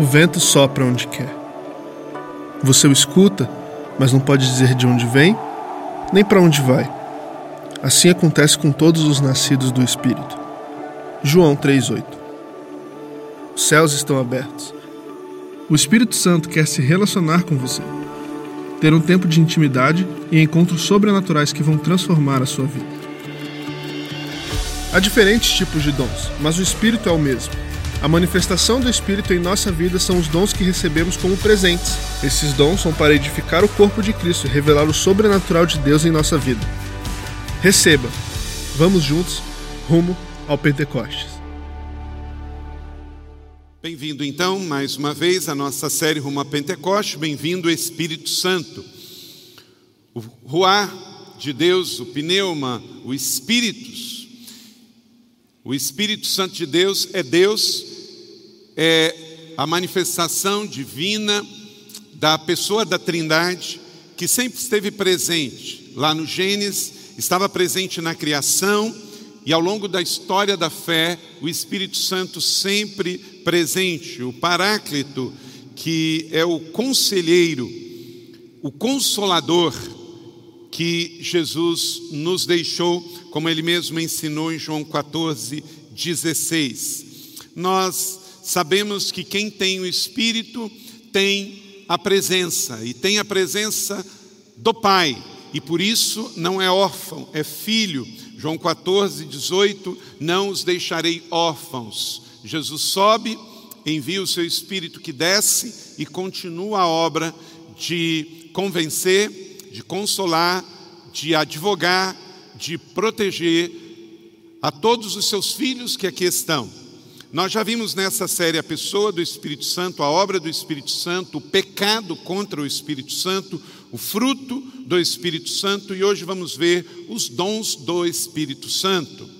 O vento sopra onde quer. Você o escuta, mas não pode dizer de onde vem, nem para onde vai. Assim acontece com todos os nascidos do Espírito. João 3,8 Os céus estão abertos. O Espírito Santo quer se relacionar com você, ter um tempo de intimidade e encontros sobrenaturais que vão transformar a sua vida. Há diferentes tipos de dons, mas o Espírito é o mesmo. A manifestação do Espírito em nossa vida são os dons que recebemos como presentes. Esses dons são para edificar o corpo de Cristo e revelar o sobrenatural de Deus em nossa vida. Receba. Vamos juntos rumo ao Pentecostes. Bem-vindo então mais uma vez à nossa série Rumo a Pentecostes. Bem-vindo Espírito Santo. O Ruá de Deus, o pneuma, o Espíritos. O Espírito Santo de Deus é Deus é a manifestação divina da pessoa da Trindade que sempre esteve presente lá no Gênesis, estava presente na criação e ao longo da história da fé, o Espírito Santo sempre presente, o Paráclito, que é o conselheiro, o consolador que Jesus nos deixou, como ele mesmo ensinou em João 14, 16. Nós sabemos que quem tem o Espírito tem a presença, e tem a presença do Pai, e por isso não é órfão, é filho. João 14, 18: Não os deixarei órfãos. Jesus sobe, envia o seu Espírito que desce e continua a obra de convencer, de consolar, de advogar, de proteger a todos os seus filhos que aqui estão. Nós já vimos nessa série a pessoa do Espírito Santo, a obra do Espírito Santo, o pecado contra o Espírito Santo, o fruto do Espírito Santo, e hoje vamos ver os dons do Espírito Santo.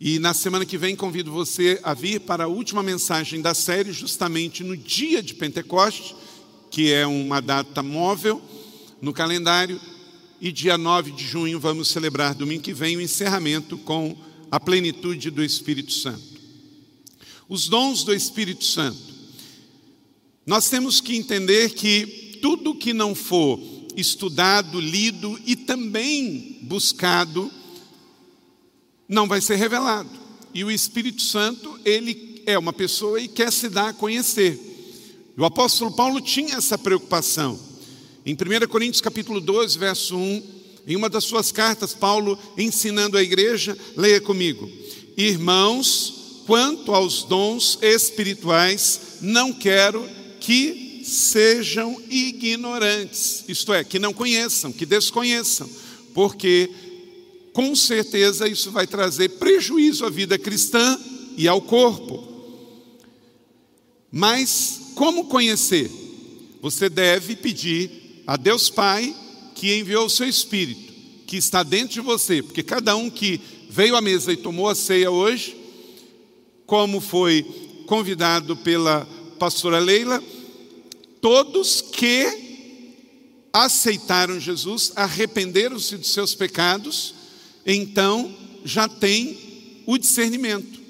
E na semana que vem convido você a vir para a última mensagem da série, justamente no dia de Pentecostes, que é uma data móvel no calendário, e dia 9 de junho vamos celebrar domingo que vem o encerramento com a plenitude do Espírito Santo. Os dons do Espírito Santo. Nós temos que entender que tudo que não for estudado, lido e também buscado, não vai ser revelado. E o Espírito Santo, ele é uma pessoa e quer se dar a conhecer. O apóstolo Paulo tinha essa preocupação. Em 1 Coríntios capítulo 12, verso 1, em uma das suas cartas, Paulo ensinando a igreja, leia comigo: Irmãos, quanto aos dons espirituais, não quero que sejam ignorantes, isto é, que não conheçam, que desconheçam, porque com certeza isso vai trazer prejuízo à vida cristã e ao corpo. Mas como conhecer? Você deve pedir a Deus Pai que enviou o seu Espírito, que está dentro de você, porque cada um que veio à mesa e tomou a ceia hoje, como foi convidado pela pastora Leila, todos que aceitaram Jesus, arrependeram-se dos seus pecados, então já tem o discernimento,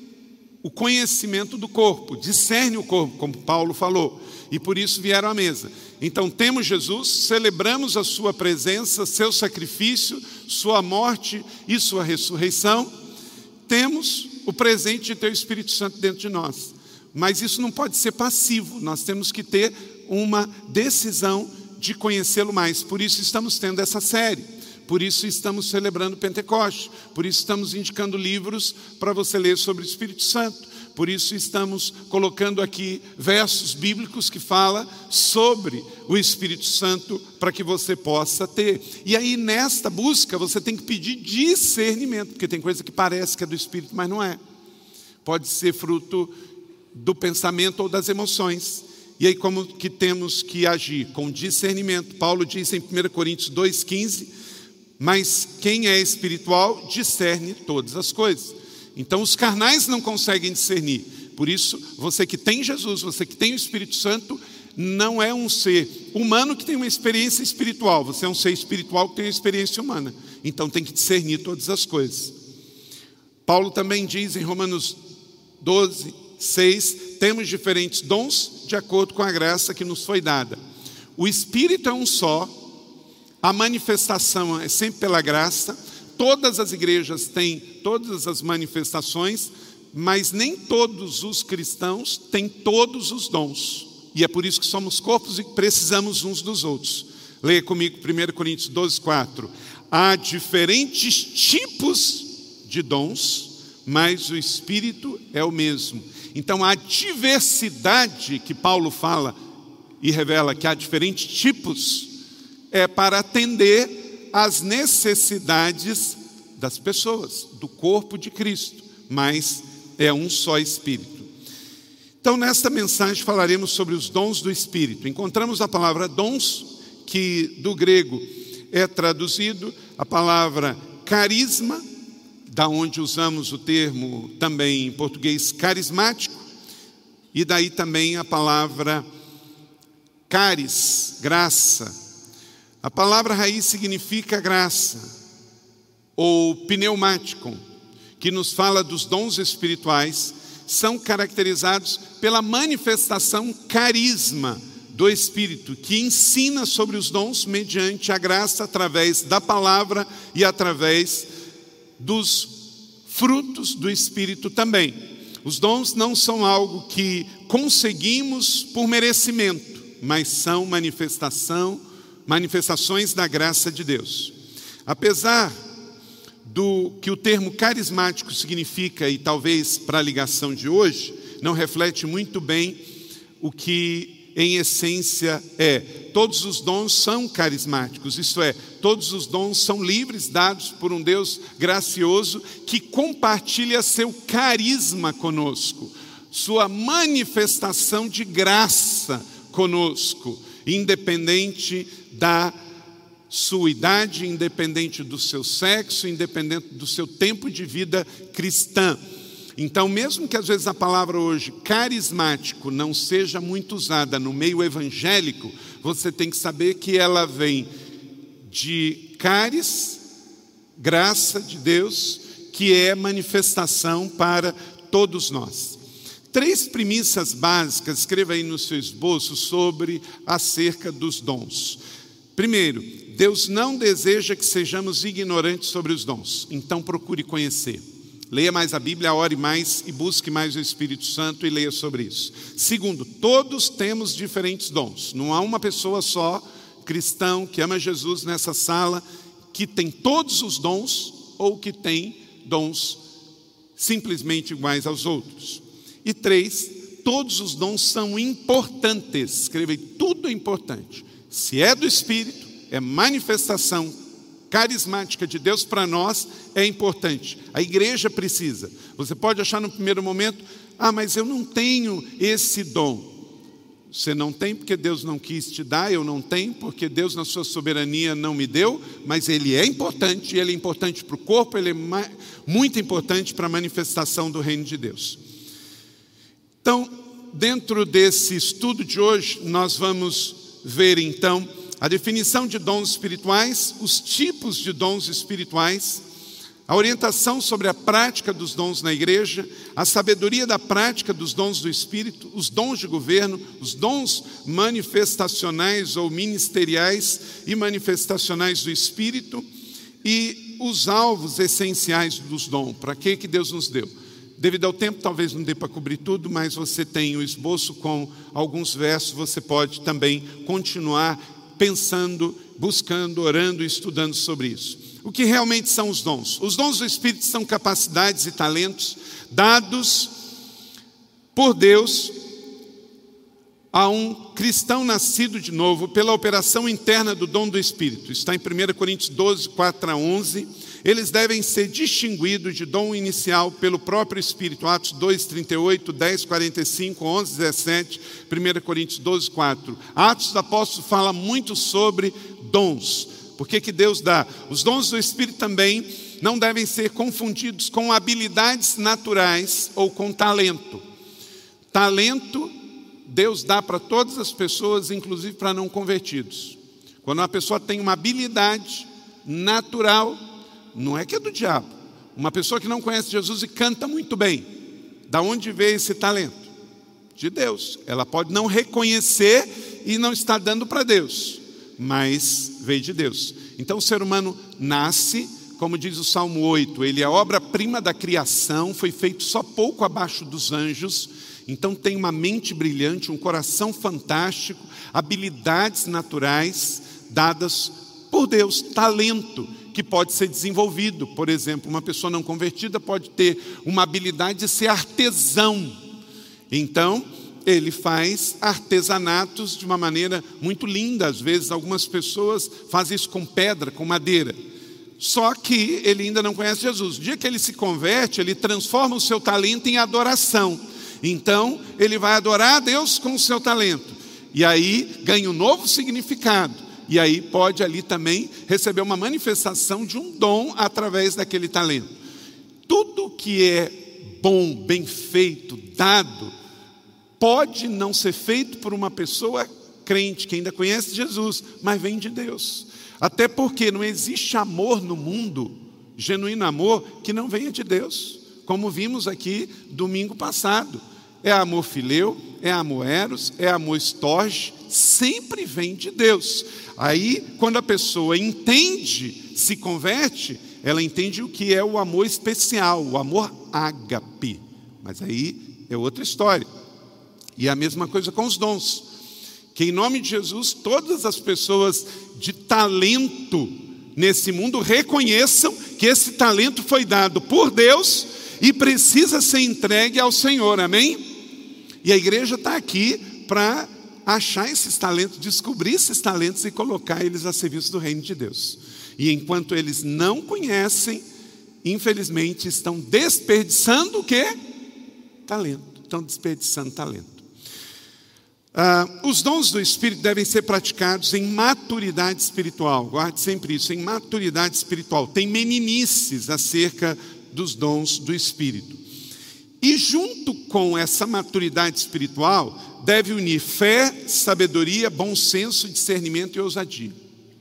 o conhecimento do corpo, discerne o corpo, como Paulo falou, e por isso vieram à mesa. Então temos Jesus, celebramos a sua presença, seu sacrifício, sua morte e sua ressurreição, temos o presente de ter o Espírito Santo dentro de nós. Mas isso não pode ser passivo, nós temos que ter uma decisão de conhecê-lo mais. Por isso estamos tendo essa série, por isso estamos celebrando Pentecostes, por isso estamos indicando livros para você ler sobre o Espírito Santo. Por isso estamos colocando aqui versos bíblicos que fala sobre o Espírito Santo para que você possa ter. E aí nesta busca você tem que pedir discernimento, porque tem coisa que parece que é do Espírito, mas não é. Pode ser fruto do pensamento ou das emoções. E aí como que temos que agir com discernimento? Paulo diz em 1 Coríntios 2:15, mas quem é espiritual discerne todas as coisas. Então os carnais não conseguem discernir. Por isso, você que tem Jesus, você que tem o Espírito Santo, não é um ser humano que tem uma experiência espiritual, você é um ser espiritual que tem uma experiência humana. Então tem que discernir todas as coisas. Paulo também diz em Romanos 12, 6: temos diferentes dons de acordo com a graça que nos foi dada. O Espírito é um só, a manifestação é sempre pela graça, todas as igrejas têm todas as manifestações, mas nem todos os cristãos têm todos os dons. E é por isso que somos corpos e precisamos uns dos outros. Leia comigo 1 Coríntios 12, 4. Há diferentes tipos de dons, mas o Espírito é o mesmo. Então, a diversidade que Paulo fala e revela que há diferentes tipos, é para atender às necessidades das pessoas, do corpo de Cristo, mas é um só Espírito. Então, nesta mensagem falaremos sobre os dons do Espírito. Encontramos a palavra dons, que do grego é traduzido a palavra carisma, da onde usamos o termo também em português carismático, e daí também a palavra caris, graça. A palavra raiz significa graça, ou pneumático, que nos fala dos dons espirituais, são caracterizados pela manifestação carisma do Espírito, que ensina sobre os dons mediante a graça através da palavra e através dos frutos do Espírito também. Os dons não são algo que conseguimos por merecimento, mas são manifestação, manifestações da graça de Deus. Apesar do que o termo carismático significa, e talvez para a ligação de hoje, não reflete muito bem o que em essência é: todos os dons são carismáticos, isto é, todos os dons são livres, dados por um Deus gracioso que compartilha seu carisma conosco, sua manifestação de graça conosco, independente da sua idade, independente do seu sexo, independente do seu tempo de vida cristã. Então, mesmo que às vezes a palavra hoje carismático não seja muito usada no meio evangélico, você tem que saber que ela vem de caris, graça de Deus, que é manifestação para todos nós. Três premissas básicas, escreva aí no seu esboço, sobre acerca dos dons. Primeiro, Deus não deseja que sejamos ignorantes sobre os dons, então procure conhecer. Leia mais a Bíblia, ore mais e busque mais o Espírito Santo e leia sobre isso. Segundo, todos temos diferentes dons. Não há uma pessoa só, cristão, que ama Jesus nessa sala, que tem todos os dons ou que tem dons simplesmente iguais aos outros. E três, todos os dons são importantes. Escreva aí, tudo é importante. Se é do Espírito, é manifestação carismática de Deus para nós é importante. A igreja precisa. Você pode achar no primeiro momento, ah, mas eu não tenho esse dom. Você não tem porque Deus não quis te dar, eu não tenho porque Deus, na sua soberania, não me deu, mas ele é importante, ele é importante para o corpo, ele é muito importante para a manifestação do reino de Deus. Então, dentro desse estudo de hoje, nós vamos ver então a definição de dons espirituais, os tipos de dons espirituais, a orientação sobre a prática dos dons na igreja, a sabedoria da prática dos dons do Espírito, os dons de governo, os dons manifestacionais ou ministeriais e manifestacionais do Espírito e os alvos essenciais dos dons. Para que, que Deus nos deu? Devido ao tempo, talvez não dê para cobrir tudo, mas você tem o esboço com alguns versos, você pode também continuar pensando, buscando, orando e estudando sobre isso. O que realmente são os dons? Os dons do Espírito são capacidades e talentos dados por Deus a um cristão nascido de novo pela operação interna do dom do Espírito. Está em 1 Coríntios 12, 4 a 11 eles devem ser distinguidos de dom inicial pelo próprio Espírito. Atos 2, 38, 10, 45, 11, 17, 1 Coríntios 12, 4. Atos do Apóstolo fala muito sobre dons. Por que, que Deus dá? Os dons do Espírito também não devem ser confundidos com habilidades naturais ou com talento. Talento, Deus dá para todas as pessoas, inclusive para não convertidos. Quando uma pessoa tem uma habilidade natural, não é que é do diabo. Uma pessoa que não conhece Jesus e canta muito bem. Da onde veio esse talento? de Deus. Ela pode não reconhecer e não estar dando para Deus, mas veio de Deus. Então o ser humano nasce, como diz o Salmo 8, ele é obra-prima da criação, foi feito só pouco abaixo dos anjos, então tem uma mente brilhante, um coração fantástico, habilidades naturais dadas por Deus, talento que pode ser desenvolvido. Por exemplo, uma pessoa não convertida pode ter uma habilidade de ser artesão. Então, ele faz artesanatos de uma maneira muito linda. Às vezes, algumas pessoas fazem isso com pedra, com madeira. Só que ele ainda não conhece Jesus. O dia que ele se converte, ele transforma o seu talento em adoração. Então, ele vai adorar a Deus com o seu talento. E aí ganha um novo significado. E aí pode ali também receber uma manifestação de um dom através daquele talento. Tudo que é bom, bem feito, dado, pode não ser feito por uma pessoa crente que ainda conhece Jesus, mas vem de Deus. Até porque não existe amor no mundo, genuíno amor, que não venha de Deus, como vimos aqui domingo passado. É amor fileu, é amor eros, é amor estorge, sempre vem de Deus. Aí, quando a pessoa entende, se converte, ela entende o que é o amor especial, o amor ágape. Mas aí é outra história. E é a mesma coisa com os dons. Que em nome de Jesus, todas as pessoas de talento nesse mundo reconheçam que esse talento foi dado por Deus e precisa ser entregue ao Senhor, amém? E a igreja está aqui para achar esses talentos, descobrir esses talentos e colocar eles a serviço do reino de Deus. E enquanto eles não conhecem, infelizmente estão desperdiçando o quê? Talento. Estão desperdiçando talento. Ah, os dons do Espírito devem ser praticados em maturidade espiritual. Guarde sempre isso, em maturidade espiritual. Tem meninices acerca dos dons do Espírito. E junto com essa maturidade espiritual, deve unir fé, sabedoria, bom senso, discernimento e ousadia.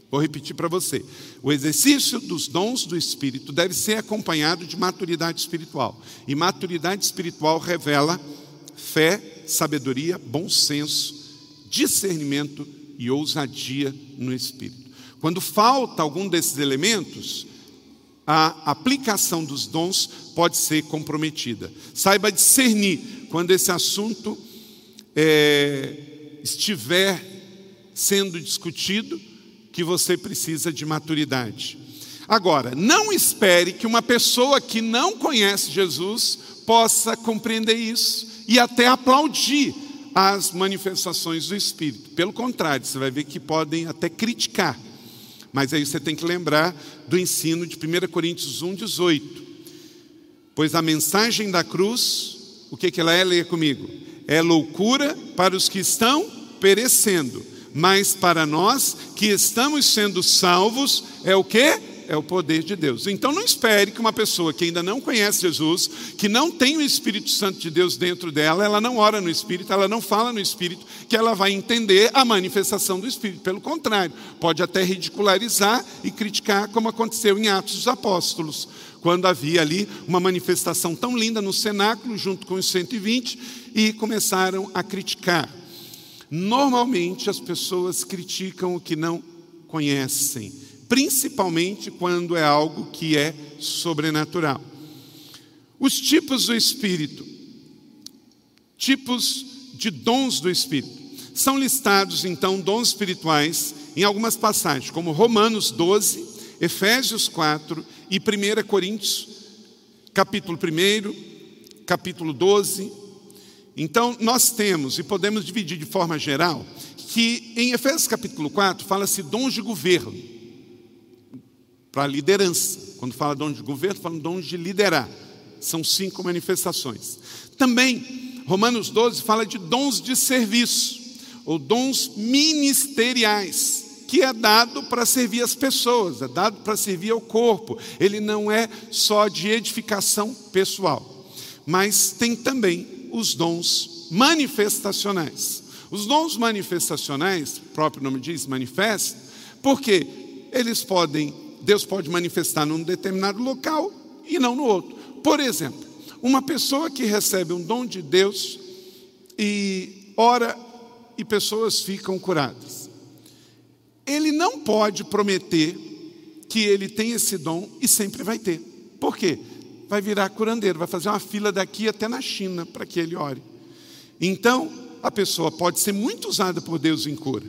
Vou repetir para você. O exercício dos dons do Espírito deve ser acompanhado de maturidade espiritual. E maturidade espiritual revela fé, sabedoria, bom senso, discernimento e ousadia no Espírito. Quando falta algum desses elementos, a aplicação dos dons pode ser comprometida. Saiba discernir quando esse assunto é, estiver sendo discutido, que você precisa de maturidade. Agora, não espere que uma pessoa que não conhece Jesus possa compreender isso e até aplaudir as manifestações do Espírito. Pelo contrário, você vai ver que podem até criticar. Mas aí você tem que lembrar do ensino de 1 Coríntios 1, 18. Pois a mensagem da cruz, o que, que ela é? Leia comigo é loucura para os que estão perecendo, mas para nós que estamos sendo salvos é o que? É o poder de Deus. Então não espere que uma pessoa que ainda não conhece Jesus, que não tem o Espírito Santo de Deus dentro dela, ela não ora no Espírito, ela não fala no Espírito, que ela vai entender a manifestação do Espírito. Pelo contrário, pode até ridicularizar e criticar, como aconteceu em Atos dos Apóstolos, quando havia ali uma manifestação tão linda no cenáculo, junto com os 120 e começaram a criticar. Normalmente as pessoas criticam o que não conhecem, principalmente quando é algo que é sobrenatural. Os tipos do Espírito, tipos de dons do Espírito, são listados então dons espirituais em algumas passagens, como Romanos 12, Efésios 4 e 1 Coríntios, capítulo 1, capítulo 12, então, nós temos, e podemos dividir de forma geral, que em Efésios capítulo 4 fala-se dons de governo, para liderança. Quando fala dons de governo, fala dons de liderar. São cinco manifestações. Também, Romanos 12 fala de dons de serviço, ou dons ministeriais, que é dado para servir as pessoas, é dado para servir ao corpo. Ele não é só de edificação pessoal, mas tem também os dons manifestacionais. Os dons manifestacionais, o próprio nome diz, manifesta, porque eles podem, Deus pode manifestar num determinado local e não no outro. Por exemplo, uma pessoa que recebe um dom de Deus e ora e pessoas ficam curadas. Ele não pode prometer que ele tem esse dom e sempre vai ter. Por quê? Vai virar curandeiro, vai fazer uma fila daqui até na China para que ele ore. Então, a pessoa pode ser muito usada por Deus em cura,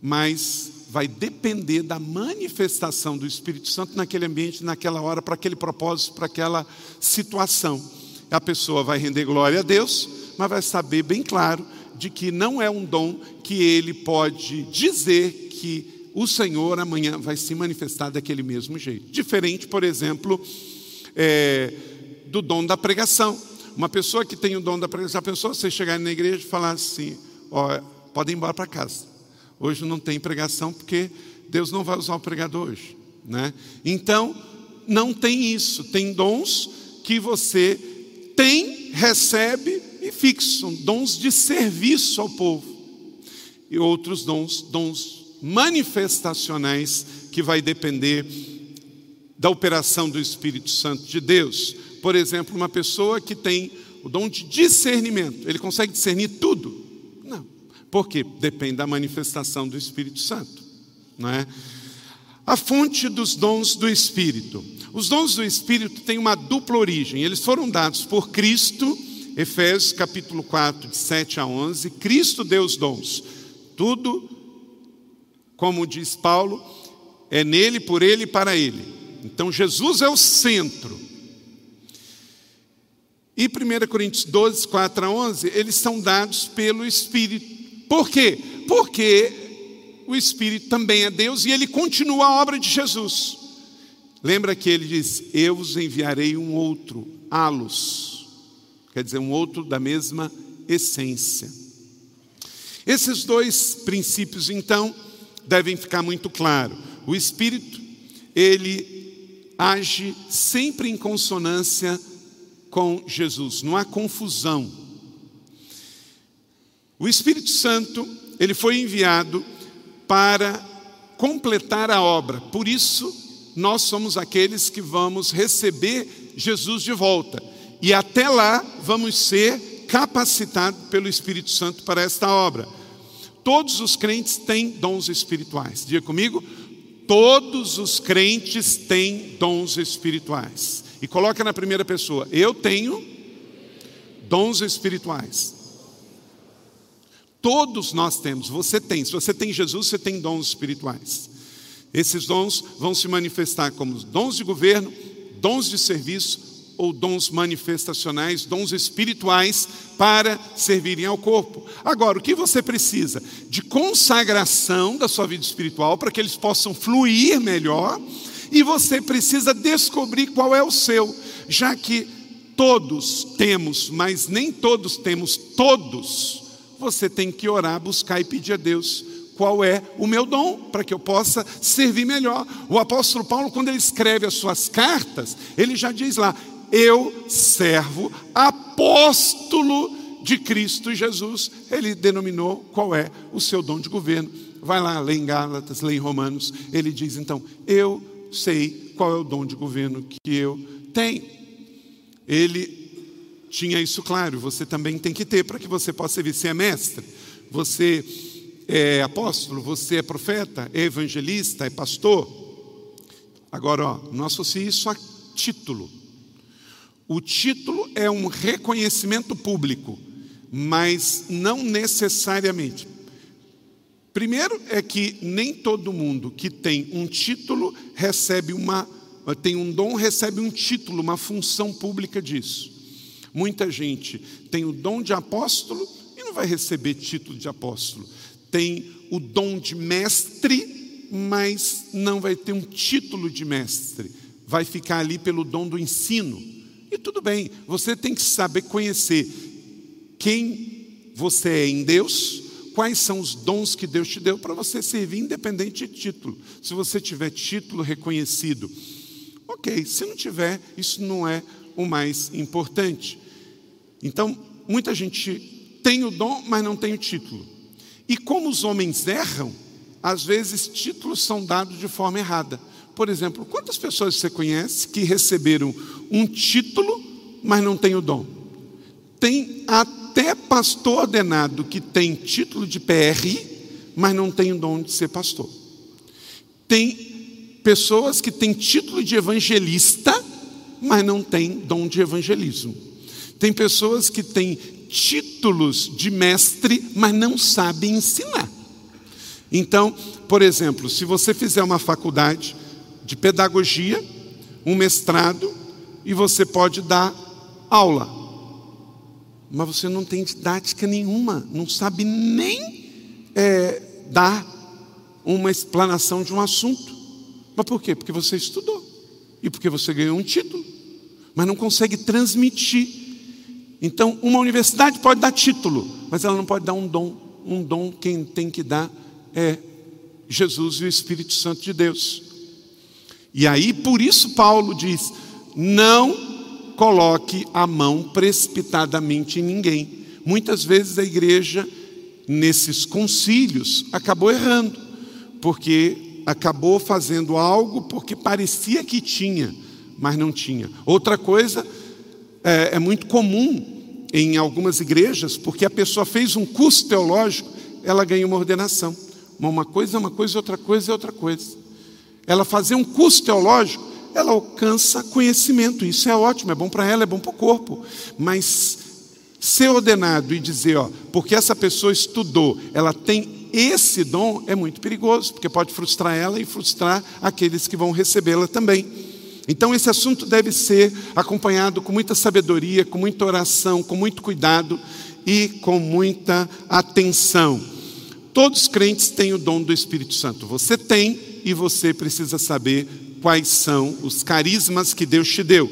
mas vai depender da manifestação do Espírito Santo naquele ambiente, naquela hora, para aquele propósito, para aquela situação. A pessoa vai render glória a Deus, mas vai saber bem claro de que não é um dom que ele pode dizer que o Senhor amanhã vai se manifestar daquele mesmo jeito. Diferente, por exemplo, é, do dom da pregação. Uma pessoa que tem o dom da pregação, a pessoa você chegar na igreja e falar assim: ó, pode ir embora para casa. Hoje não tem pregação porque Deus não vai usar o pregador hoje, né? Então não tem isso. Tem dons que você tem, recebe e fixam, dons de serviço ao povo e outros dons, dons manifestacionais que vai depender da operação do Espírito Santo de Deus. Por exemplo, uma pessoa que tem o dom de discernimento, ele consegue discernir tudo? Não. Por quê? Depende da manifestação do Espírito Santo, não é? A fonte dos dons do Espírito. Os dons do Espírito têm uma dupla origem. Eles foram dados por Cristo, Efésios capítulo 4, de 7 a 11. Cristo deu os dons. Tudo, como diz Paulo, é nele, por ele e para ele. Então Jesus é o centro. E 1 Coríntios 12, 4 a 11, eles são dados pelo Espírito. Por quê? Porque o Espírito também é Deus e ele continua a obra de Jesus. Lembra que ele diz: Eu vos enviarei um outro, halos, quer dizer, um outro da mesma essência. Esses dois princípios, então, devem ficar muito claros. O Espírito, ele age sempre em consonância com Jesus, não há confusão. O Espírito Santo, ele foi enviado para completar a obra, por isso nós somos aqueles que vamos receber Jesus de volta, e até lá vamos ser capacitados pelo Espírito Santo para esta obra. Todos os crentes têm dons espirituais, diga comigo, todos os crentes têm dons espirituais. E coloca na primeira pessoa: Eu tenho dons espirituais. Todos nós temos, você tem. Se você tem Jesus, você tem dons espirituais. Esses dons vão se manifestar como dons de governo, dons de serviço ou dons manifestacionais, dons espirituais para servirem ao corpo. Agora, o que você precisa? De consagração da sua vida espiritual para que eles possam fluir melhor e você precisa descobrir qual é o seu, já que todos temos, mas nem todos temos todos. Você tem que orar, buscar e pedir a Deus qual é o meu dom, para que eu possa servir melhor. O apóstolo Paulo, quando ele escreve as suas cartas, ele já diz lá: Eu servo apóstolo de Cristo Jesus. Ele denominou qual é o seu dom de governo. Vai lá, lê em Gálatas, lê em Romanos. Ele diz então: Eu sei qual é o dom de governo que eu tenho. Ele tinha isso claro, você também tem que ter para que você possa servir. Você é mestre, você é apóstolo, você é profeta, é evangelista, é pastor. Agora, ó, não associe isso a título. O título é um reconhecimento público, mas não necessariamente. Primeiro é que nem todo mundo que tem um título recebe uma tem um dom, recebe um título, uma função pública disso. Muita gente tem o dom de apóstolo e não vai receber título de apóstolo. Tem o dom de mestre, mas não vai ter um título de mestre. Vai ficar ali pelo dom do ensino. E tudo bem, você tem que saber conhecer quem você é em Deus quais são os dons que Deus te deu para você servir, independente de título. Se você tiver título reconhecido, ok. Se não tiver, isso não é o mais importante. Então, muita gente tem o dom, mas não tem o título. E como os homens erram, às vezes títulos são dados de forma errada. Por exemplo, quantas pessoas você conhece que receberam um título, mas não tem o dom? Tem até pastor ordenado que tem título de PR, mas não tem o dom de ser pastor. Tem pessoas que têm título de evangelista, mas não têm dom de evangelismo. Tem pessoas que têm títulos de mestre, mas não sabem ensinar. Então, por exemplo, se você fizer uma faculdade de pedagogia, um mestrado, e você pode dar aula, mas você não tem didática nenhuma, não sabe nem é, dar uma explanação de um assunto. Mas por quê? Porque você estudou e porque você ganhou um título, mas não consegue transmitir. Então, uma universidade pode dar título, mas ela não pode dar um dom. Um dom quem tem que dar é Jesus e o Espírito Santo de Deus. E aí, por isso, Paulo diz: não coloque a mão precipitadamente em ninguém. Muitas vezes a igreja, nesses concílios, acabou errando, porque acabou fazendo algo porque parecia que tinha, mas não tinha. Outra coisa é, é muito comum em algumas igrejas, porque a pessoa fez um curso teológico, ela ganha uma ordenação. Uma coisa é uma coisa, outra coisa é outra coisa. Ela fazer um curso teológico, ela alcança conhecimento. Isso é ótimo, é bom para ela, é bom para o corpo. Mas ser ordenado e dizer, ó, porque essa pessoa estudou, ela tem esse dom, é muito perigoso, porque pode frustrar ela e frustrar aqueles que vão recebê-la também. Então, esse assunto deve ser acompanhado com muita sabedoria, com muita oração, com muito cuidado e com muita atenção. Todos os crentes têm o dom do Espírito Santo. Você tem e você precisa saber quais são os carismas que Deus te deu.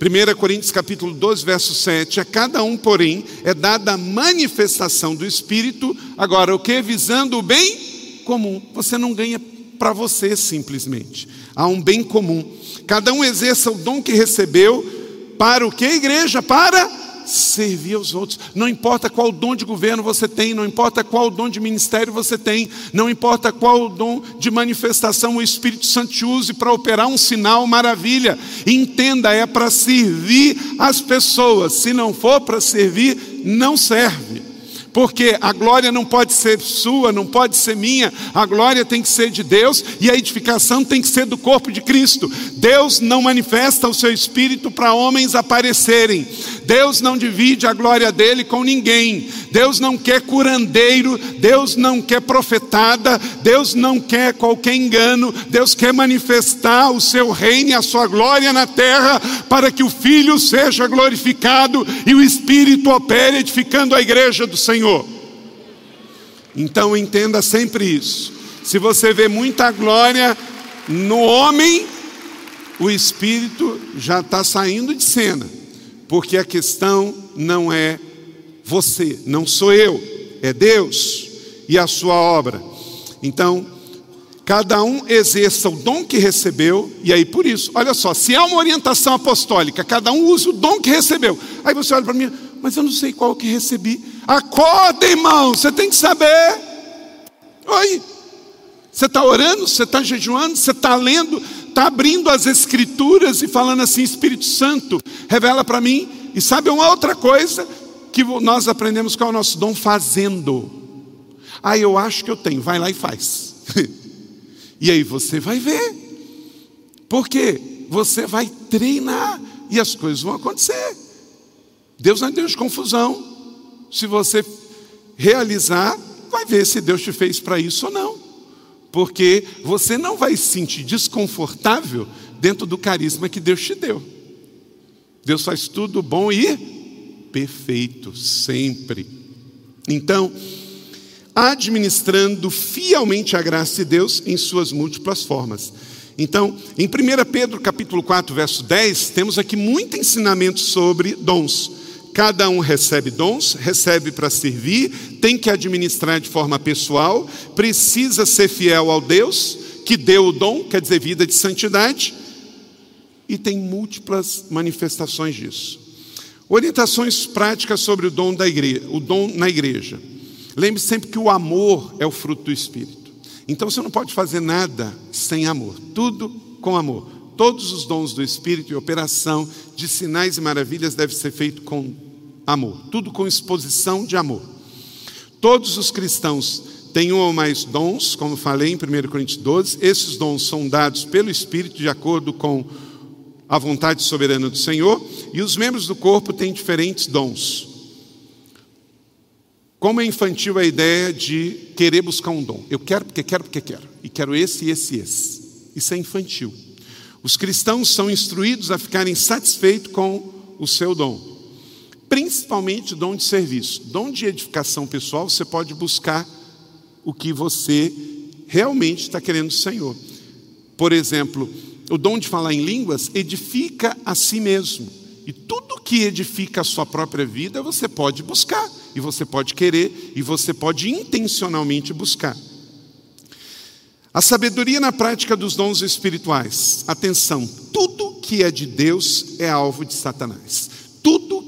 1 Coríntios capítulo 12, verso 7, a cada um, porém, é dada a manifestação do Espírito, agora o que? Visando o bem comum. Você não ganha para você simplesmente. Há um bem comum. Cada um exerça o dom que recebeu para o que, igreja? Para servir aos outros. Não importa qual dom de governo você tem, não importa qual dom de ministério você tem, não importa qual dom de manifestação o Espírito Santo use para operar um sinal, maravilha. Entenda, é para servir as pessoas. Se não for para servir, não serve porque a glória não pode ser sua, não pode ser minha, a glória tem que ser de Deus e a edificação tem que ser do corpo de Cristo. Deus não manifesta o seu espírito para homens aparecerem, Deus não divide a glória dele com ninguém, Deus não quer curandeiro, Deus não quer profetada, Deus não quer qualquer engano, Deus quer manifestar o seu reino e a sua glória na terra para que o Filho seja glorificado e o Espírito opere edificando a igreja do Senhor. Então entenda sempre isso. Se você vê muita glória no homem, o espírito já está saindo de cena, porque a questão não é você, não sou eu, é Deus e a sua obra. Então, cada um exerça o dom que recebeu, e aí por isso, olha só, se há uma orientação apostólica, cada um usa o dom que recebeu. Aí você olha para mim, mas eu não sei qual que recebi. Acorda, irmão, você tem que saber. Oi, você está orando, você está jejuando, você está lendo, está abrindo as escrituras e falando assim: Espírito Santo, revela para mim. E sabe uma outra coisa que nós aprendemos qual é o nosso dom? Fazendo. Ah, eu acho que eu tenho, vai lá e faz. e aí você vai ver. Porque você vai treinar e as coisas vão acontecer. Deus não é Deus de confusão. Se você realizar, vai ver se Deus te fez para isso ou não. Porque você não vai se sentir desconfortável dentro do carisma que Deus te deu. Deus faz tudo bom e perfeito, sempre. Então, administrando fielmente a graça de Deus em suas múltiplas formas. Então, em 1 Pedro capítulo 4, verso 10, temos aqui muito ensinamento sobre dons. Cada um recebe dons, recebe para servir, tem que administrar de forma pessoal, precisa ser fiel ao Deus que deu o dom, quer dizer, vida de santidade, e tem múltiplas manifestações disso. Orientações práticas sobre o dom da igreja, o dom na igreja. Lembre sempre que o amor é o fruto do espírito. Então você não pode fazer nada sem amor, tudo com amor. Todos os dons do espírito e operação de sinais e maravilhas deve ser feito com amor, tudo com exposição de amor. Todos os cristãos têm um ou mais dons, como falei em 1 Coríntios 12, esses dons são dados pelo Espírito de acordo com a vontade soberana do Senhor, e os membros do corpo têm diferentes dons. Como é infantil a ideia de querer buscar um dom. Eu quero porque quero porque quero. E quero esse, esse esse. Isso é infantil. Os cristãos são instruídos a ficarem satisfeitos com o seu dom. Principalmente dom de serviço. Dom de edificação pessoal, você pode buscar o que você realmente está querendo do Senhor. Por exemplo, o dom de falar em línguas edifica a si mesmo. E tudo que edifica a sua própria vida, você pode buscar e você pode querer, e você pode intencionalmente buscar. A sabedoria na prática dos dons espirituais. Atenção, tudo que é de Deus é alvo de Satanás.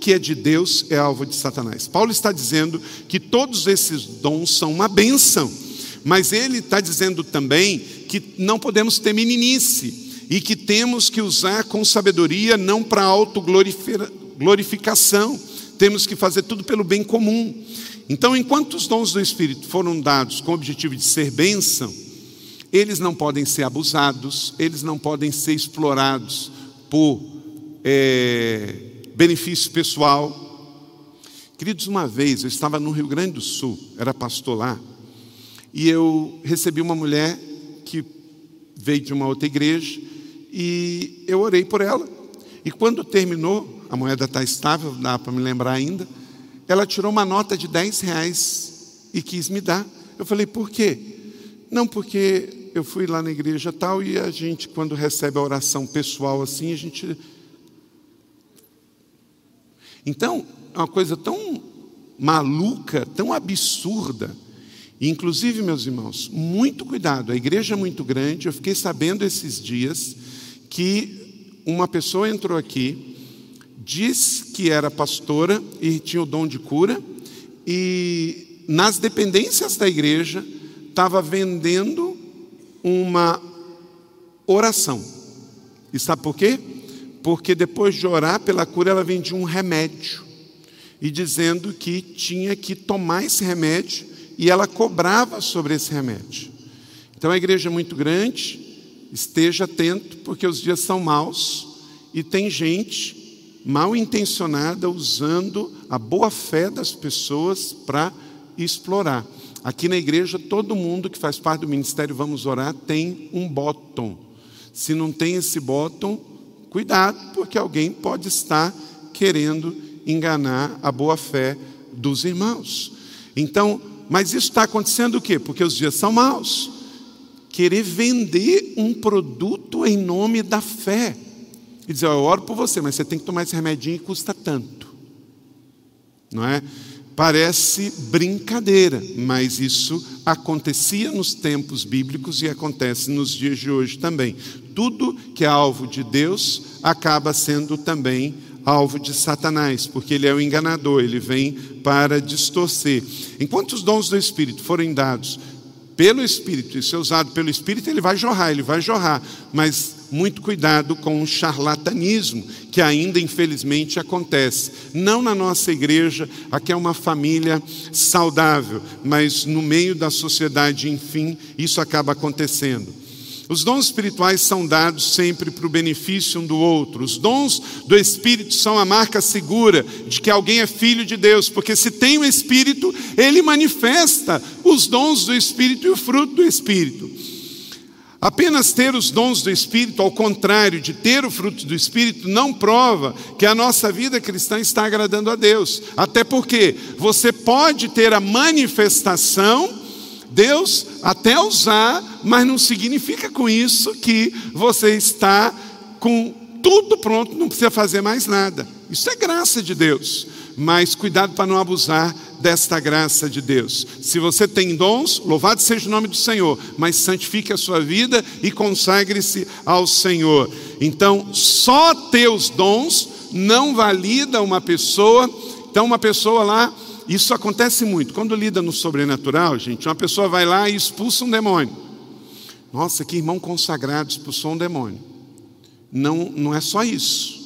Que é de Deus é alvo de Satanás. Paulo está dizendo que todos esses dons são uma benção, mas ele está dizendo também que não podemos ter meninice e que temos que usar com sabedoria, não para autoglorificação, temos que fazer tudo pelo bem comum. Então, enquanto os dons do Espírito foram dados com o objetivo de ser bênção, eles não podem ser abusados, eles não podem ser explorados por é, benefício pessoal. Queridos, uma vez eu estava no Rio Grande do Sul, era pastor lá, e eu recebi uma mulher que veio de uma outra igreja, e eu orei por ela. E quando terminou, a moeda está estável, dá para me lembrar ainda. Ela tirou uma nota de 10 reais e quis me dar. Eu falei, por quê? Não, porque eu fui lá na igreja tal e a gente, quando recebe a oração pessoal assim, a gente. Então, é uma coisa tão maluca, tão absurda. Inclusive, meus irmãos, muito cuidado, a igreja é muito grande. Eu fiquei sabendo esses dias que uma pessoa entrou aqui diz que era pastora e tinha o dom de cura, e nas dependências da igreja estava vendendo uma oração. E sabe por quê? Porque depois de orar pela cura, ela vendia um remédio. E dizendo que tinha que tomar esse remédio, e ela cobrava sobre esse remédio. Então a igreja é muito grande, esteja atento, porque os dias são maus, e tem gente mal intencionada usando a boa fé das pessoas para explorar. Aqui na igreja, todo mundo que faz parte do ministério Vamos Orar tem um bottom. Se não tem esse bottom, cuidado, porque alguém pode estar querendo enganar a boa fé dos irmãos. Então, mas isso está acontecendo o quê? Porque os dias são maus. Querer vender um produto em nome da fé e dizer: Eu oro por você, mas você tem que tomar esse remedinho e custa tanto. Não é? Parece brincadeira, mas isso acontecia nos tempos bíblicos e acontece nos dias de hoje também. Tudo que é alvo de Deus acaba sendo também alvo de Satanás, porque ele é o enganador, ele vem para distorcer. Enquanto os dons do Espírito forem dados pelo Espírito e ser usado pelo Espírito, ele vai jorrar, ele vai jorrar, mas muito cuidado com o charlatanismo, que ainda infelizmente acontece. Não na nossa igreja, aqui é uma família saudável, mas no meio da sociedade, enfim, isso acaba acontecendo. Os dons espirituais são dados sempre para o benefício um do outro. Os dons do Espírito são a marca segura de que alguém é filho de Deus, porque se tem o Espírito, ele manifesta os dons do Espírito e o fruto do Espírito. Apenas ter os dons do Espírito, ao contrário de ter o fruto do Espírito, não prova que a nossa vida cristã está agradando a Deus. Até porque você pode ter a manifestação, Deus até usar, mas não significa com isso que você está com tudo pronto, não precisa fazer mais nada. Isso é graça de Deus. Mas cuidado para não abusar desta graça de Deus. Se você tem dons, louvado seja o nome do Senhor, mas santifique a sua vida e consagre-se ao Senhor. Então, só ter os dons não valida uma pessoa. Então, uma pessoa lá, isso acontece muito. Quando lida no sobrenatural, gente, uma pessoa vai lá e expulsa um demônio. Nossa, que irmão consagrado expulsou um demônio. Não, não é só isso.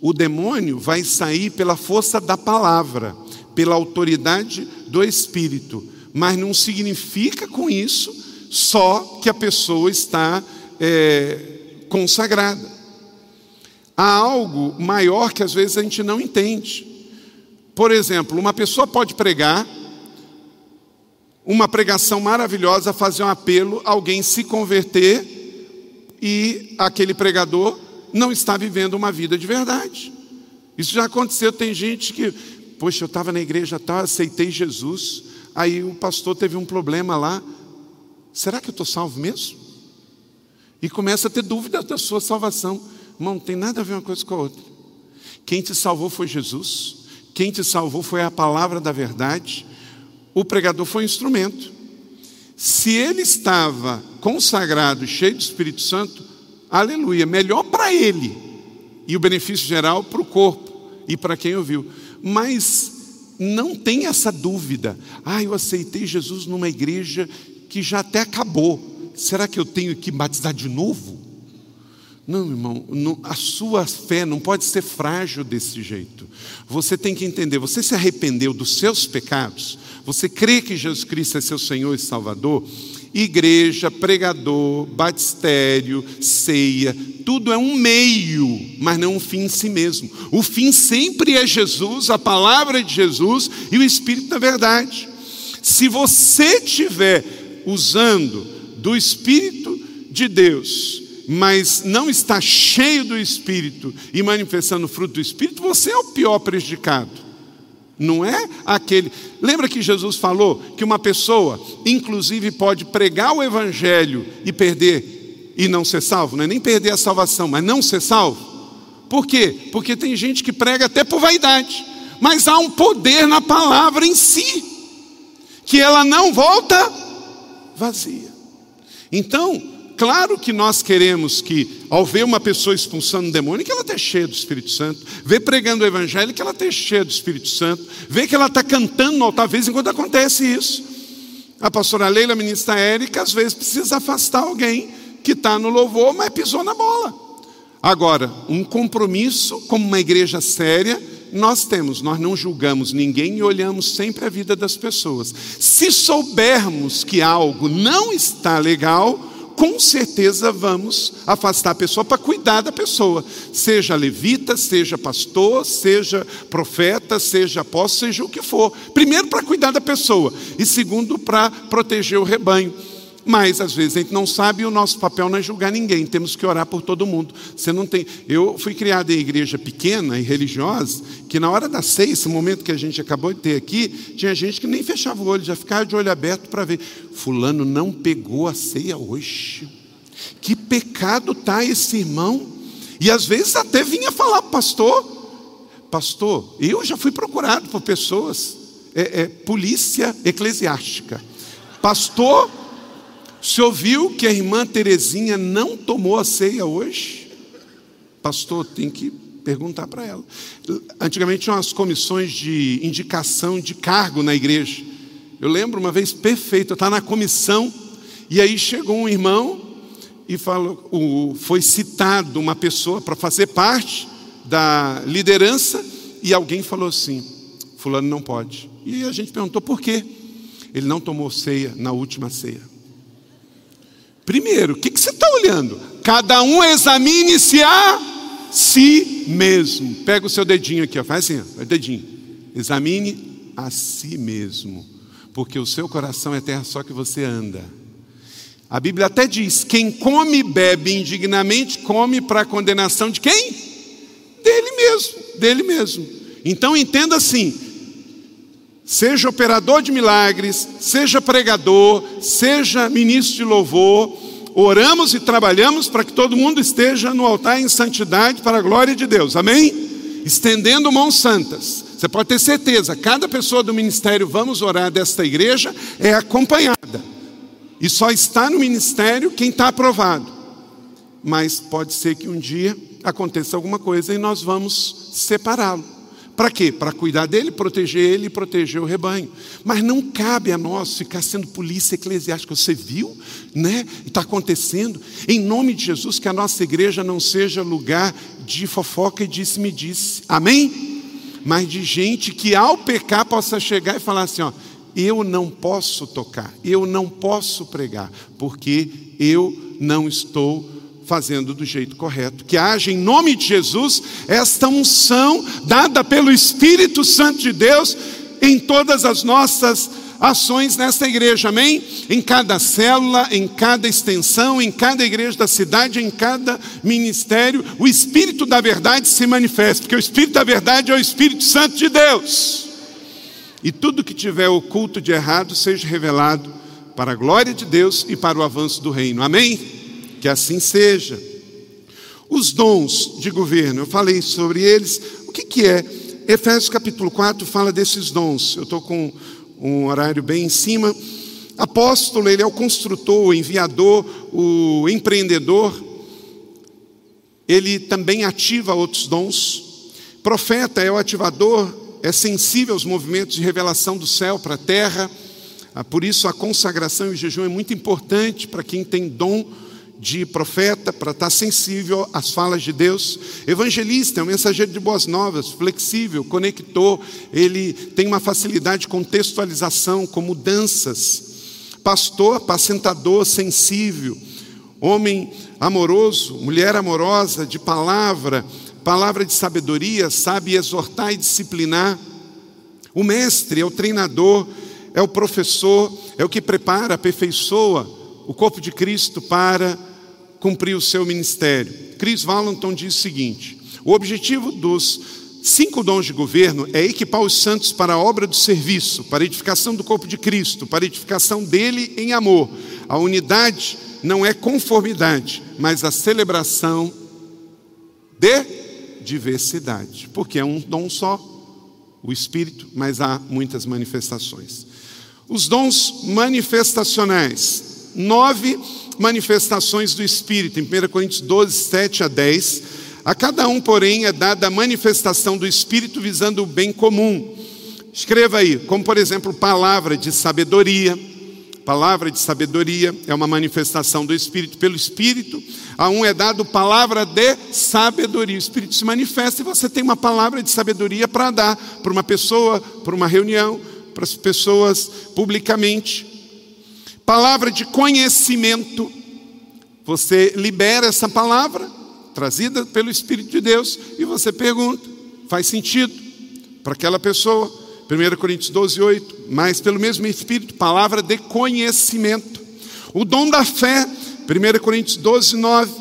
O demônio vai sair pela força da palavra, pela autoridade do Espírito, mas não significa com isso só que a pessoa está é, consagrada. Há algo maior que às vezes a gente não entende. Por exemplo, uma pessoa pode pregar uma pregação maravilhosa, fazer um apelo, alguém se converter e aquele pregador não está vivendo uma vida de verdade. Isso já aconteceu, tem gente que, poxa, eu estava na igreja tal, aceitei Jesus, aí o pastor teve um problema lá, será que eu estou salvo mesmo? E começa a ter dúvida da sua salvação. Irmão, não tem nada a ver uma coisa com a outra. Quem te salvou foi Jesus, quem te salvou foi a palavra da verdade, o pregador foi um instrumento. Se ele estava consagrado, cheio do Espírito Santo, aleluia, melhor para ele e o benefício geral para o corpo e para quem ouviu. Mas não tem essa dúvida. Ah, eu aceitei Jesus numa igreja que já até acabou. Será que eu tenho que batizar de novo? Não, irmão, não, a sua fé não pode ser frágil desse jeito. Você tem que entender, você se arrependeu dos seus pecados, você crê que Jesus Cristo é seu Senhor e Salvador, igreja, pregador, batistério, ceia, tudo é um meio, mas não um fim em si mesmo. O fim sempre é Jesus, a palavra de Jesus e o Espírito da verdade. Se você estiver usando do Espírito de Deus, mas não está cheio do Espírito e manifestando o fruto do Espírito, você é o pior prejudicado. Não é aquele. Lembra que Jesus falou que uma pessoa, inclusive, pode pregar o Evangelho e perder e não ser salvo? Não é nem perder a salvação, mas não ser salvo. Por quê? Porque tem gente que prega até por vaidade, mas há um poder na palavra em si, que ela não volta vazia. Então, Claro que nós queremos que, ao ver uma pessoa expulsando um demônio, que ela esteja cheia do Espírito Santo, ver pregando o Evangelho, que ela esteja cheia do Espírito Santo, ver que ela está cantando no altar, vez em quando acontece isso. A pastora Leila, a ministra Érica, às vezes precisa afastar alguém que está no louvor, mas pisou na bola. Agora, um compromisso como uma igreja séria, nós temos, nós não julgamos ninguém e olhamos sempre a vida das pessoas. Se soubermos que algo não está legal, com certeza vamos afastar a pessoa para cuidar da pessoa, seja levita, seja pastor, seja profeta, seja apóstolo, seja o que for. Primeiro, para cuidar da pessoa, e segundo, para proteger o rebanho. Mas às vezes a gente não sabe e o nosso papel não é julgar ninguém, temos que orar por todo mundo. Você não tem. Eu fui criado em igreja pequena e religiosa, que na hora da ceia, esse momento que a gente acabou de ter aqui, tinha gente que nem fechava o olho, já ficava de olho aberto para ver. Fulano não pegou a ceia hoje. Que pecado tá esse irmão? E às vezes até vinha falar, pastor, pastor, eu já fui procurado por pessoas, é, é polícia eclesiástica. Pastor, o senhor viu que a irmã Terezinha não tomou a ceia hoje? Pastor, tem que perguntar para ela. Antigamente tinha umas comissões de indicação de cargo na igreja. Eu lembro uma vez perfeito, eu estava na comissão, e aí chegou um irmão e falou, foi citado uma pessoa para fazer parte da liderança, e alguém falou assim: Fulano não pode. E a gente perguntou por quê? Ele não tomou ceia na última ceia. Primeiro, o que, que você está olhando? Cada um examine-se a si mesmo. Pega o seu dedinho aqui, ó, faz assim, ó, dedinho. Examine a si mesmo, porque o seu coração é terra só que você anda. A Bíblia até diz: quem come e bebe indignamente, come para a condenação de quem? Dele mesmo, dele mesmo. Então entenda assim: seja operador de milagres, seja pregador, seja ministro de louvor, oramos e trabalhamos para que todo mundo esteja no altar em santidade para a glória de Deus, amém? Estendendo mãos santas. Você pode ter certeza, cada pessoa do ministério, vamos orar desta igreja, é acompanhada. E só está no ministério quem está aprovado. Mas pode ser que um dia aconteça alguma coisa e nós vamos separá-lo Para quê? Para cuidar dele, proteger ele e proteger o rebanho. Mas não cabe a nós ficar sendo polícia eclesiástica. Você viu, né? Está acontecendo. Em nome de Jesus, que a nossa igreja não seja lugar de fofoca e disse-me-disse. Amém? Mas de gente que ao pecar possa chegar e falar assim: ó, eu não posso tocar, eu não posso pregar, porque eu não estou fazendo do jeito correto. Que haja em nome de Jesus esta unção dada pelo Espírito Santo de Deus em todas as nossas ações nesta igreja, amém? Em cada célula, em cada extensão, em cada igreja da cidade, em cada ministério, o Espírito da verdade se manifesta, porque o Espírito da verdade é o Espírito Santo de Deus. E tudo que tiver oculto de errado seja revelado para a glória de Deus e para o avanço do reino, amém? Que assim seja. Os dons de governo, eu falei sobre eles. O que, que é? Efésios capítulo 4 fala desses dons. Eu estou com um horário bem em cima. Apóstolo, ele é o construtor, o enviador, o empreendedor. Ele também ativa outros dons. Profeta é o ativador, é sensível aos movimentos de revelação do céu para a terra. Ah, por isso, a consagração e o jejum é muito importante para quem tem dom de profeta, para estar sensível às falas de Deus. Evangelista é um mensageiro de boas novas, flexível, conector, ele tem uma facilidade de contextualização, com mudanças. Pastor, apacentador, sensível. Homem amoroso, mulher amorosa, de palavra, palavra de sabedoria, sabe exortar e disciplinar. O mestre é o treinador, é o professor, é o que prepara, aperfeiçoa o corpo de Cristo para cumprir o seu ministério. Chris Valenton diz o seguinte: o objetivo dos cinco dons de governo é equipar os santos para a obra do serviço, para a edificação do corpo de Cristo, para a edificação dele em amor. A unidade não é conformidade, mas a celebração de diversidade, porque é um dom só, o Espírito, mas há muitas manifestações. Os dons manifestacionais, nove manifestações do Espírito, em 1 Coríntios 12, 7 a 10. A cada um, porém, é dada a manifestação do Espírito visando o bem comum. Escreva aí, como por exemplo, palavra de sabedoria. Palavra de sabedoria é uma manifestação do Espírito pelo Espírito. A um é dado palavra de sabedoria. O Espírito se manifesta e você tem uma palavra de sabedoria para dar para uma pessoa, para uma reunião, para as pessoas publicamente palavra de conhecimento. Você libera essa palavra, trazida pelo Espírito de Deus, e você pergunta: faz sentido para aquela pessoa? 1 Coríntios 12, 8. Mas pelo mesmo Espírito, palavra de conhecimento. O dom da fé, 1 Coríntios 12, 9.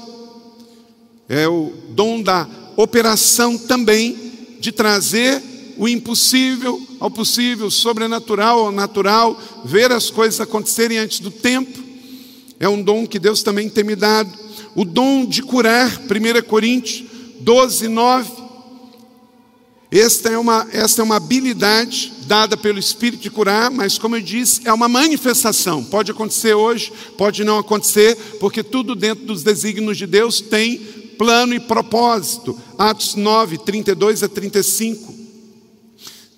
É o dom da operação também de trazer o impossível ao possível, sobrenatural ao natural, ver as coisas acontecerem antes do tempo. É um dom que Deus também tem me dado. O dom de curar, 1 Coríntios 12, 9. Esta é, uma, esta é uma habilidade dada pelo Espírito de curar, mas, como eu disse, é uma manifestação. Pode acontecer hoje, pode não acontecer, porque tudo dentro dos desígnios de Deus tem plano e propósito. Atos 9, 32 a 35.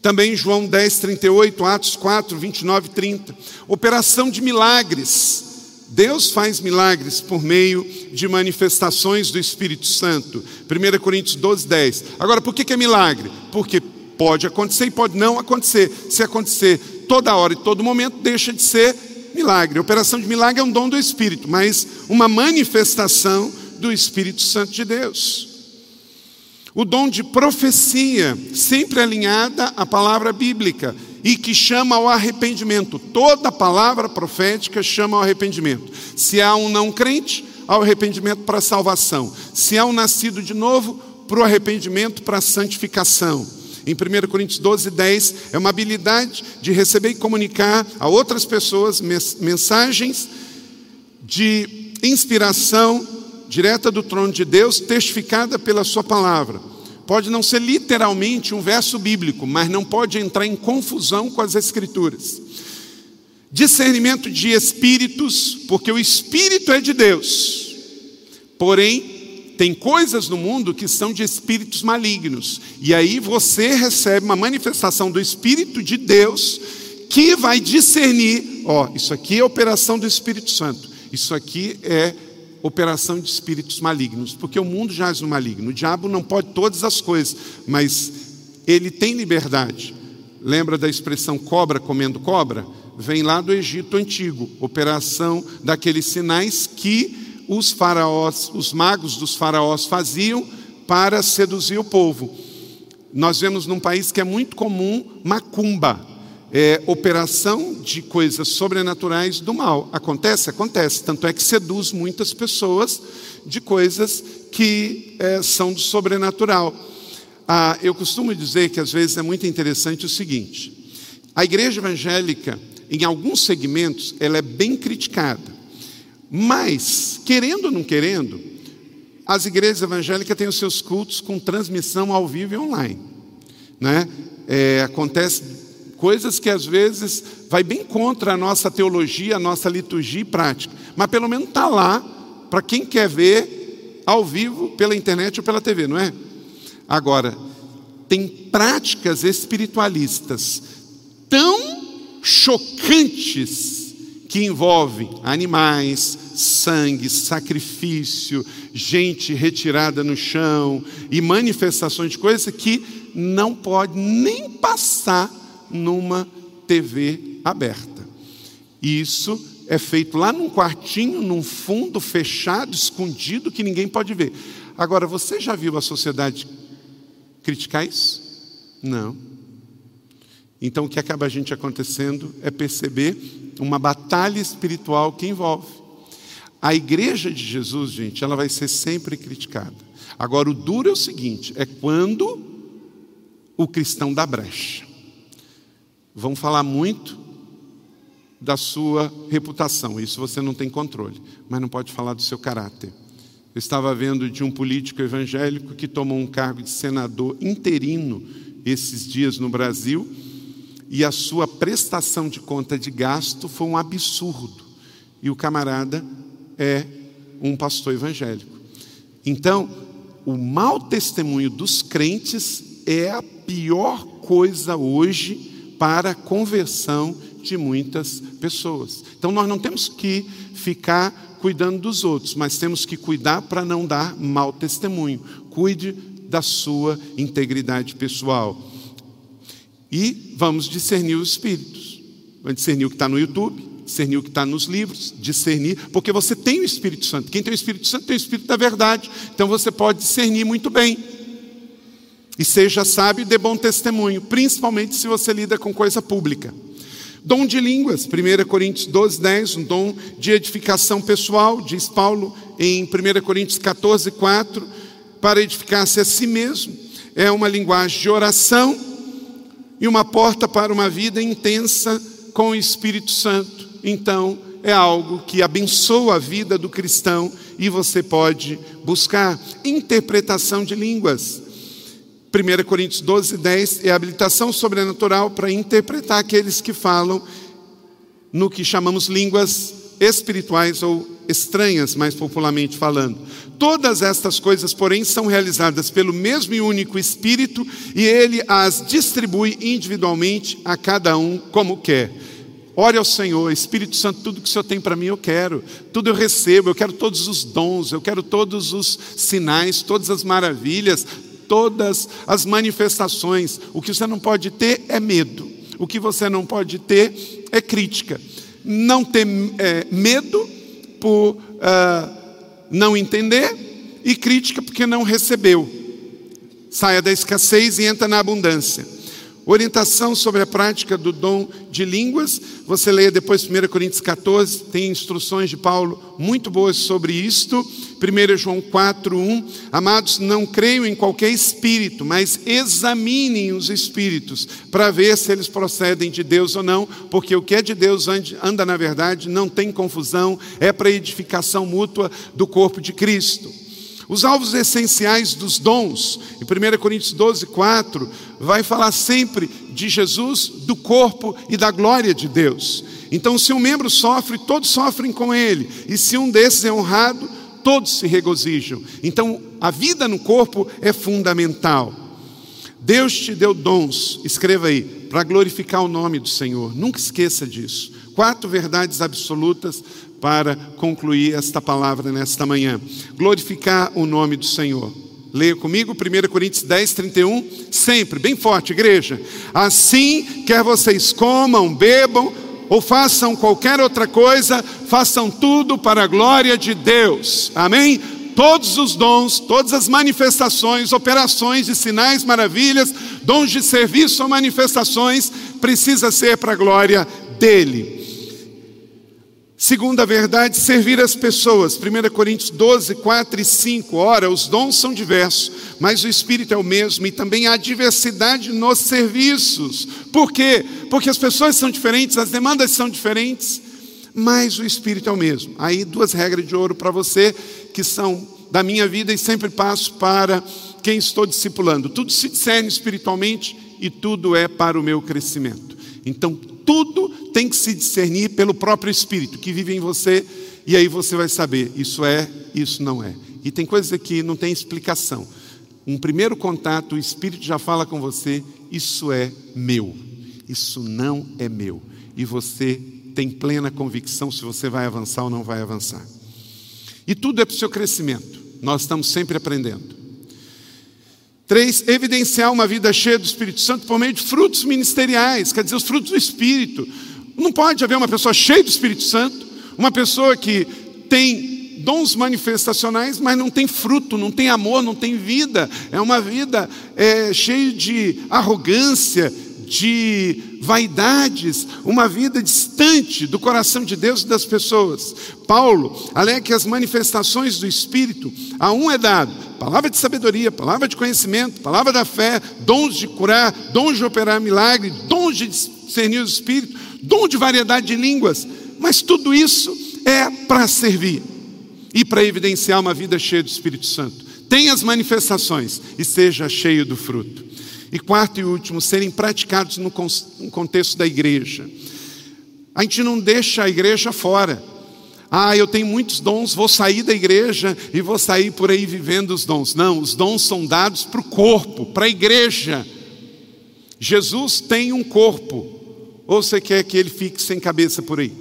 Também João 10, 38, Atos 4, 29 e 30. Operação de milagres. Deus faz milagres por meio de manifestações do Espírito Santo. 1 Coríntios 12, 10. Agora, por que é milagre? Porque pode acontecer e pode não acontecer. Se acontecer toda hora e todo momento, deixa de ser milagre. operação de milagre é um dom do Espírito, mas uma manifestação do Espírito Santo de Deus. O dom de profecia, sempre alinhada à palavra bíblica e que chama ao arrependimento. Toda palavra profética chama ao arrependimento. Se há um não crente, ao arrependimento para a salvação. Se há um nascido de novo, para o arrependimento para a santificação. Em 1 Coríntios 12, 10, é uma habilidade de receber e comunicar a outras pessoas mensagens de inspiração direta do trono de Deus, testificada pela Sua palavra. Pode não ser literalmente um verso bíblico, mas não pode entrar em confusão com as Escrituras. Discernimento de espíritos, porque o espírito é de Deus, porém tem coisas no mundo que são de espíritos malignos. E aí você recebe uma manifestação do Espírito de Deus que vai discernir: ó, isso aqui é operação do Espírito Santo, isso aqui é operação de espíritos malignos, porque o mundo jaz no maligno. O diabo não pode todas as coisas, mas ele tem liberdade. Lembra da expressão cobra comendo cobra? Vem lá do Egito antigo, operação daqueles sinais que os faraós, os magos dos faraós faziam para seduzir o povo. Nós vemos num país que é muito comum macumba, é, operação de coisas sobrenaturais do mal. Acontece? Acontece. Tanto é que seduz muitas pessoas de coisas que é, são do sobrenatural. Ah, eu costumo dizer que às vezes é muito interessante o seguinte: a igreja evangélica, em alguns segmentos, ela é bem criticada. Mas, querendo ou não querendo, as igrejas evangélicas têm os seus cultos com transmissão ao vivo e online. Né? É, acontece coisas que às vezes vai bem contra a nossa teologia, a nossa liturgia e prática. Mas pelo menos está lá para quem quer ver ao vivo, pela internet ou pela TV, não é? Agora, tem práticas espiritualistas tão chocantes que envolve animais, sangue, sacrifício, gente retirada no chão e manifestações de coisas que não pode nem passar numa TV aberta. Isso é feito lá num quartinho, num fundo fechado, escondido, que ninguém pode ver. Agora, você já viu a sociedade criticar isso? Não. Então, o que acaba a gente acontecendo é perceber uma batalha espiritual que envolve. A igreja de Jesus, gente, ela vai ser sempre criticada. Agora, o duro é o seguinte: é quando o cristão dá brecha. Vão falar muito da sua reputação, isso você não tem controle, mas não pode falar do seu caráter. Eu estava vendo de um político evangélico que tomou um cargo de senador interino esses dias no Brasil e a sua prestação de conta de gasto foi um absurdo. E o camarada é um pastor evangélico. Então, o mau testemunho dos crentes é a pior coisa hoje para a conversão de muitas pessoas. Então, nós não temos que ficar cuidando dos outros, mas temos que cuidar para não dar mau testemunho. Cuide da sua integridade pessoal. E vamos discernir os espíritos. Vamos discernir o que está no YouTube, discernir o que está nos livros, discernir, porque você tem o Espírito Santo. Quem tem o Espírito Santo tem o Espírito da verdade. Então você pode discernir muito bem. E seja sábio e dê bom testemunho, principalmente se você lida com coisa pública. Dom de línguas, 1 Coríntios 12, 10, um dom de edificação pessoal, diz Paulo em 1 Coríntios 14, 4, para edificar-se a si mesmo. É uma linguagem de oração e uma porta para uma vida intensa com o Espírito Santo. Então, é algo que abençoa a vida do cristão e você pode buscar interpretação de línguas. 1 Coríntios 12, 10 é a habilitação sobrenatural para interpretar aqueles que falam no que chamamos línguas espirituais ou estranhas, mais popularmente falando. Todas estas coisas, porém, são realizadas pelo mesmo e único Espírito e ele as distribui individualmente a cada um como quer. Ore ao Senhor, Espírito Santo, tudo que o Senhor tem para mim eu quero, tudo eu recebo, eu quero todos os dons, eu quero todos os sinais, todas as maravilhas, todas as manifestações. O que você não pode ter é medo, o que você não pode ter é crítica. Não ter é, medo por. Uh, não entender e crítica porque não recebeu. Saia da escassez e entra na abundância. Orientação sobre a prática do dom de línguas, você leia depois 1 Coríntios 14, tem instruções de Paulo muito boas sobre isto. 1 João 4, 1. Amados, não creiam em qualquer espírito, mas examinem os espíritos para ver se eles procedem de Deus ou não, porque o que é de Deus anda na verdade, não tem confusão, é para edificação mútua do corpo de Cristo. Os alvos essenciais dos dons, em 1 Coríntios 12, 4, vai falar sempre de Jesus, do corpo e da glória de Deus. Então, se um membro sofre, todos sofrem com ele, e se um desses é honrado, todos se regozijam. Então, a vida no corpo é fundamental. Deus te deu dons, escreva aí, para glorificar o nome do Senhor. Nunca esqueça disso. Quatro verdades absolutas para concluir esta palavra nesta manhã. Glorificar o nome do Senhor. Leia comigo 1 Coríntios 10, 31, sempre, bem forte, igreja. Assim, quer vocês comam, bebam ou façam qualquer outra coisa, façam tudo para a glória de Deus. Amém? todos os dons, todas as manifestações, operações de sinais, maravilhas, dons de serviço ou manifestações, precisa ser para a glória dele. Segunda verdade, servir as pessoas. 1 Coríntios 12, 4 e 5. Ora, os dons são diversos, mas o Espírito é o mesmo e também há diversidade nos serviços. Por quê? Porque as pessoas são diferentes, as demandas são diferentes, mas o Espírito é o mesmo. Aí, duas regras de ouro para você que são da minha vida e sempre passo para quem estou discipulando. Tudo se discerne espiritualmente e tudo é para o meu crescimento. Então, tudo tem que se discernir pelo próprio Espírito que vive em você, e aí você vai saber: isso é, isso não é. E tem coisas que não tem explicação. Um primeiro contato, o Espírito já fala com você: isso é meu, isso não é meu. E você tem plena convicção se você vai avançar ou não vai avançar. E tudo é para o seu crescimento. Nós estamos sempre aprendendo. Três, evidenciar uma vida cheia do Espírito Santo por meio de frutos ministeriais, quer dizer, os frutos do Espírito. Não pode haver uma pessoa cheia do Espírito Santo, uma pessoa que tem dons manifestacionais, mas não tem fruto, não tem amor, não tem vida. É uma vida é, cheia de arrogância, de vaidades, uma vida distante do coração de Deus e das pessoas. Paulo alega que as manifestações do Espírito, a um é dado palavra de sabedoria, palavra de conhecimento, palavra da fé, dons de curar, dons de operar milagre, dons de discernir o Espírito, dom de variedade de línguas, mas tudo isso é para servir e para evidenciar uma vida cheia do Espírito Santo. Tenha as manifestações e seja cheio do fruto. E quarto e último, serem praticados no contexto da igreja. A gente não deixa a igreja fora. Ah, eu tenho muitos dons, vou sair da igreja e vou sair por aí vivendo os dons. Não, os dons são dados para o corpo, para a igreja. Jesus tem um corpo. Ou você quer que ele fique sem cabeça por aí?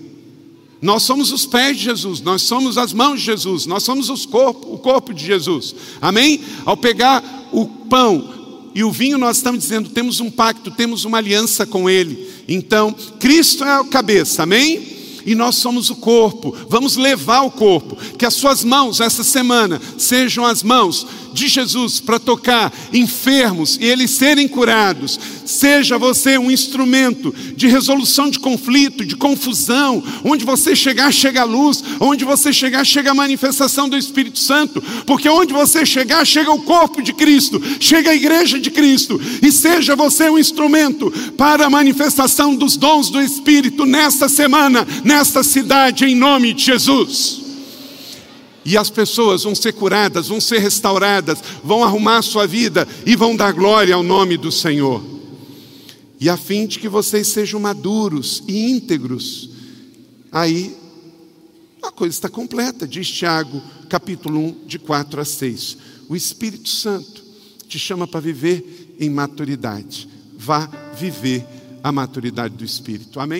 Nós somos os pés de Jesus, nós somos as mãos de Jesus, nós somos os corpo, o corpo de Jesus. Amém? Ao pegar o pão, e o vinho nós estamos dizendo, temos um pacto, temos uma aliança com Ele. Então, Cristo é a cabeça, amém? E nós somos o corpo, vamos levar o corpo. Que as suas mãos essa semana sejam as mãos de Jesus para tocar enfermos e eles serem curados. Seja você um instrumento de resolução de conflito, de confusão. Onde você chegar, chega a luz. Onde você chegar, chega a manifestação do Espírito Santo. Porque onde você chegar, chega o corpo de Cristo, chega a igreja de Cristo. E seja você um instrumento para a manifestação dos dons do Espírito nesta semana, nesta cidade, em nome de Jesus. E as pessoas vão ser curadas, vão ser restauradas, vão arrumar a sua vida e vão dar glória ao nome do Senhor. E a fim de que vocês sejam maduros e íntegros, aí a coisa está completa, diz Tiago, capítulo 1, de 4 a 6. O Espírito Santo te chama para viver em maturidade. Vá viver a maturidade do Espírito. Amém?